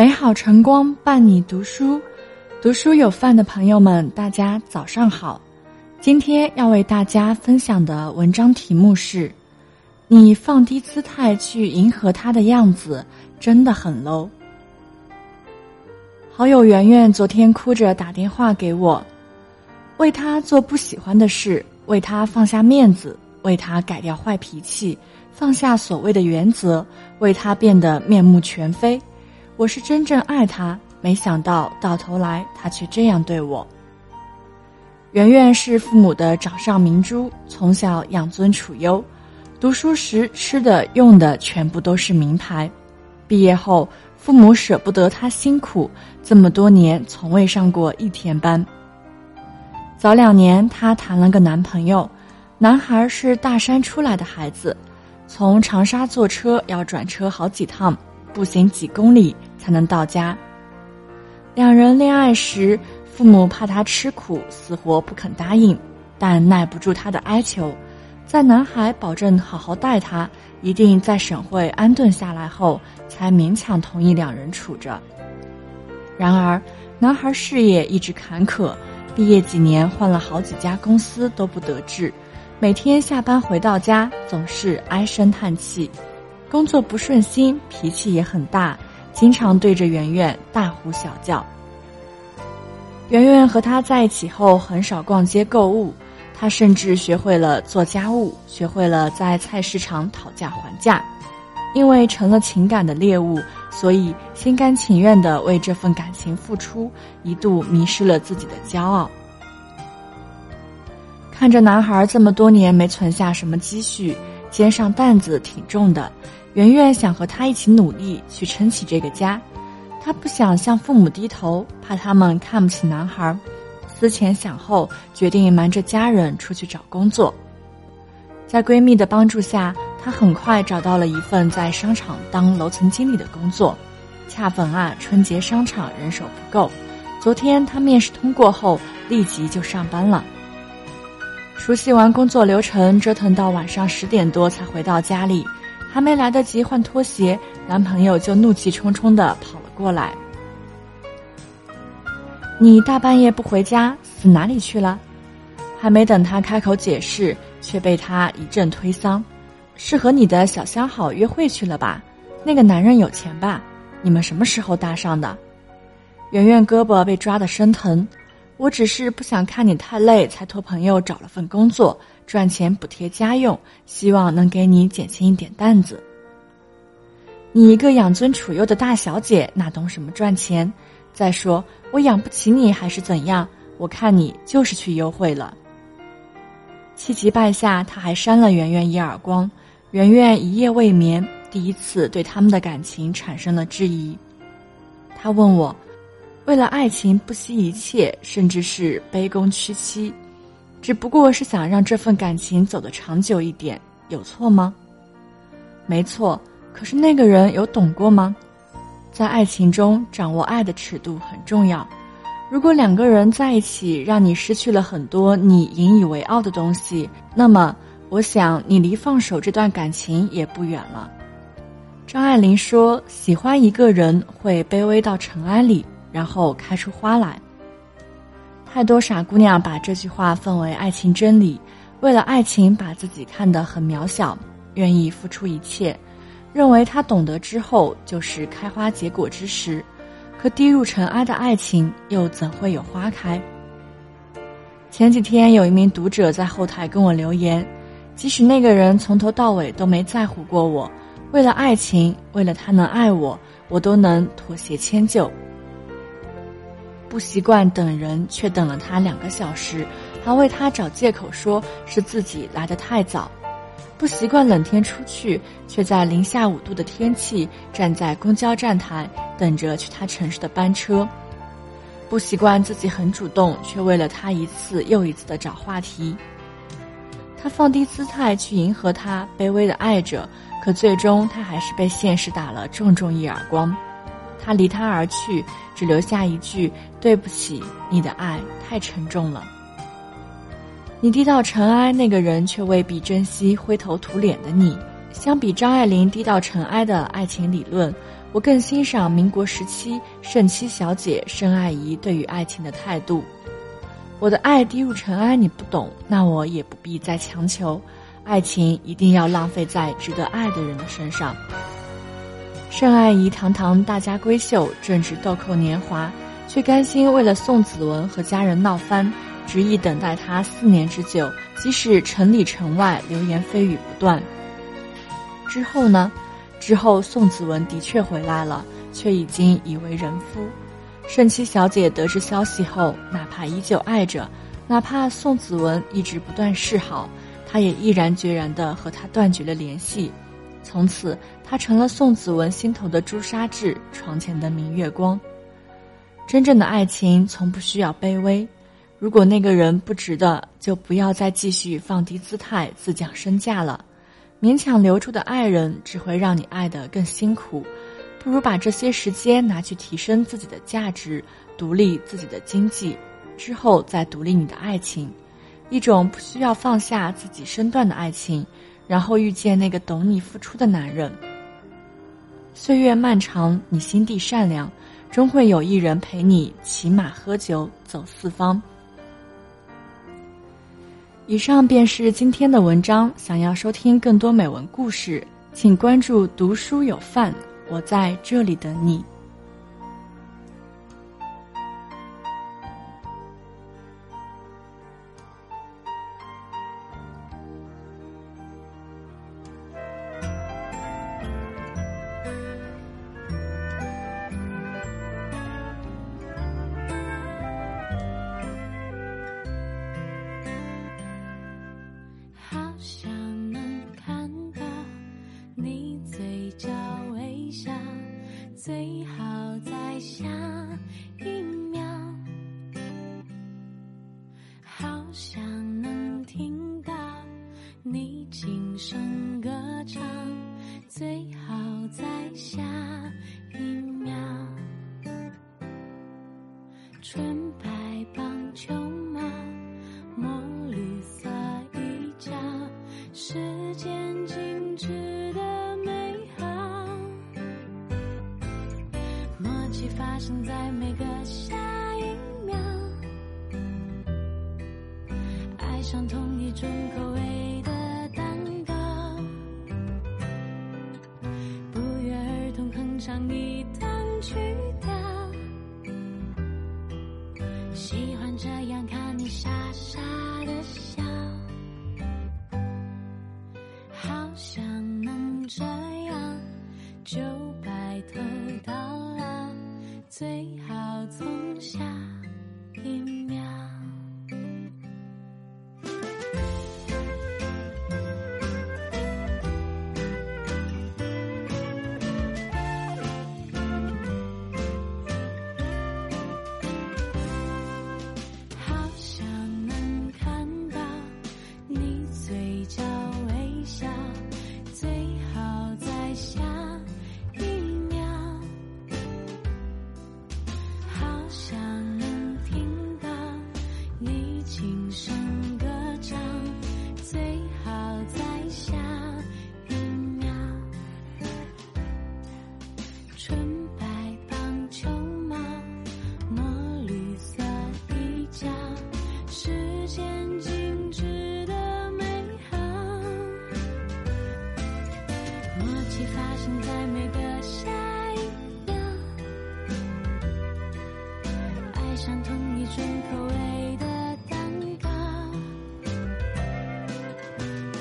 美好晨光伴你读书，读书有饭的朋友们，大家早上好。今天要为大家分享的文章题目是：你放低姿态去迎合他的样子，真的很 low。好友圆圆昨天哭着打电话给我，为他做不喜欢的事，为他放下面子，为他改掉坏脾气，放下所谓的原则，为他变得面目全非。我是真正爱他，没想到到头来他却这样对我。圆圆是父母的掌上明珠，从小养尊处优，读书时吃的用的全部都是名牌。毕业后，父母舍不得他辛苦，这么多年从未上过一天班。早两年，她谈了个男朋友，男孩是大山出来的孩子，从长沙坐车要转车好几趟，步行几公里。才能到家。两人恋爱时，父母怕他吃苦，死活不肯答应，但耐不住他的哀求，在男孩保证好好待他，一定在省会安顿下来后，才勉强同意两人处着。然而，男孩事业一直坎坷，毕业几年换了好几家公司都不得志，每天下班回到家总是唉声叹气，工作不顺心，脾气也很大。经常对着圆圆大呼小叫。圆圆和他在一起后，很少逛街购物，他甚至学会了做家务，学会了在菜市场讨价还价。因为成了情感的猎物，所以心甘情愿的为这份感情付出，一度迷失了自己的骄傲。看着男孩这么多年没存下什么积蓄，肩上担子挺重的。圆圆想和他一起努力去撑起这个家，她不想向父母低头，怕他们看不起男孩。思前想后，决定瞒着家人出去找工作。在闺蜜的帮助下，她很快找到了一份在商场当楼层经理的工作。恰逢啊，春节商场人手不够，昨天她面试通过后，立即就上班了。熟悉完工作流程，折腾到晚上十点多才回到家里。还没来得及换拖鞋，男朋友就怒气冲冲的跑了过来。你大半夜不回家，死哪里去了？还没等他开口解释，却被他一阵推搡。是和你的小相好约会去了吧？那个男人有钱吧？你们什么时候搭上的？圆圆胳膊被抓得生疼。我只是不想看你太累，才托朋友找了份工作。赚钱补贴家用，希望能给你减轻一点担子。你一个养尊处优的大小姐，哪懂什么赚钱？再说我养不起你还是怎样？我看你就是去幽会了。气急败下，他还扇了圆圆一耳光。圆圆一夜未眠，第一次对他们的感情产生了质疑。他问我，为了爱情不惜一切，甚至是卑躬屈膝。只不过是想让这份感情走得长久一点，有错吗？没错，可是那个人有懂过吗？在爱情中，掌握爱的尺度很重要。如果两个人在一起，让你失去了很多你引以为傲的东西，那么我想你离放手这段感情也不远了。张爱玲说：“喜欢一个人会卑微到尘埃里，然后开出花来。”太多傻姑娘把这句话奉为爱情真理，为了爱情把自己看得很渺小，愿意付出一切，认为他懂得之后就是开花结果之时。可滴入尘埃的爱情又怎会有花开？前几天有一名读者在后台跟我留言，即使那个人从头到尾都没在乎过我，为了爱情，为了他能爱我，我都能妥协迁就。不习惯等人，却等了他两个小时，还为他找借口说是自己来的太早；不习惯冷天出去，却在零下五度的天气站在公交站台等着去他城市的班车；不习惯自己很主动，却为了他一次又一次的找话题。他放低姿态去迎合他，卑微的爱着，可最终他还是被现实打了重重一耳光。他离他而去，只留下一句：“对不起，你的爱太沉重了。”你低到尘埃，那个人却未必珍惜灰头土脸的你；相比张爱玲低到尘埃的爱情理论，我更欣赏民国时期盛七小姐盛爱仪对于爱情的态度。我的爱低入尘埃，你不懂，那我也不必再强求。爱情一定要浪费在值得爱的人的身上。盛爱仪堂堂大家闺秀，正值豆蔻年华，却甘心为了宋子文和家人闹翻，执意等待他四年之久，即使城里城外流言蜚语不断。之后呢？之后宋子文的确回来了，却已经已为人夫。盛七小姐得知消息后，哪怕依旧爱着，哪怕宋子文一直不断示好，她也毅然决然地和他断绝了联系。从此，她成了宋子文心头的朱砂痣，床前的明月光。真正的爱情从不需要卑微，如果那个人不值得，就不要再继续放低姿态自降身价了。勉强留住的爱人，只会让你爱得更辛苦。不如把这些时间拿去提升自己的价值，独立自己的经济，之后再独立你的爱情。一种不需要放下自己身段的爱情，然后遇见那个懂你付出的男人。岁月漫长，你心地善良，终会有一人陪你骑马喝酒走四方。以上便是今天的文章。想要收听更多美文故事，请关注“读书有范”。我在这里等你。想能听到你轻声歌唱。最好在下一秒，纯白棒球帽，墨绿色衣角，时间静止的美好，默契。发生在每个下上同一种口味的蛋糕，不约而同哼唱一段曲调，喜欢这样看你傻傻的笑，好想能这样就白头到老。最好从下像同一种口味的蛋糕，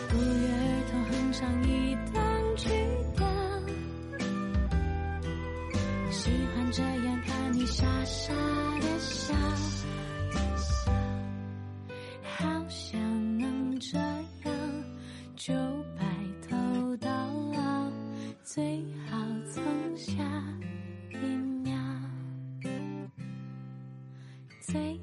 不约而同哼唱一段曲调，喜欢这样看你傻傻的笑，say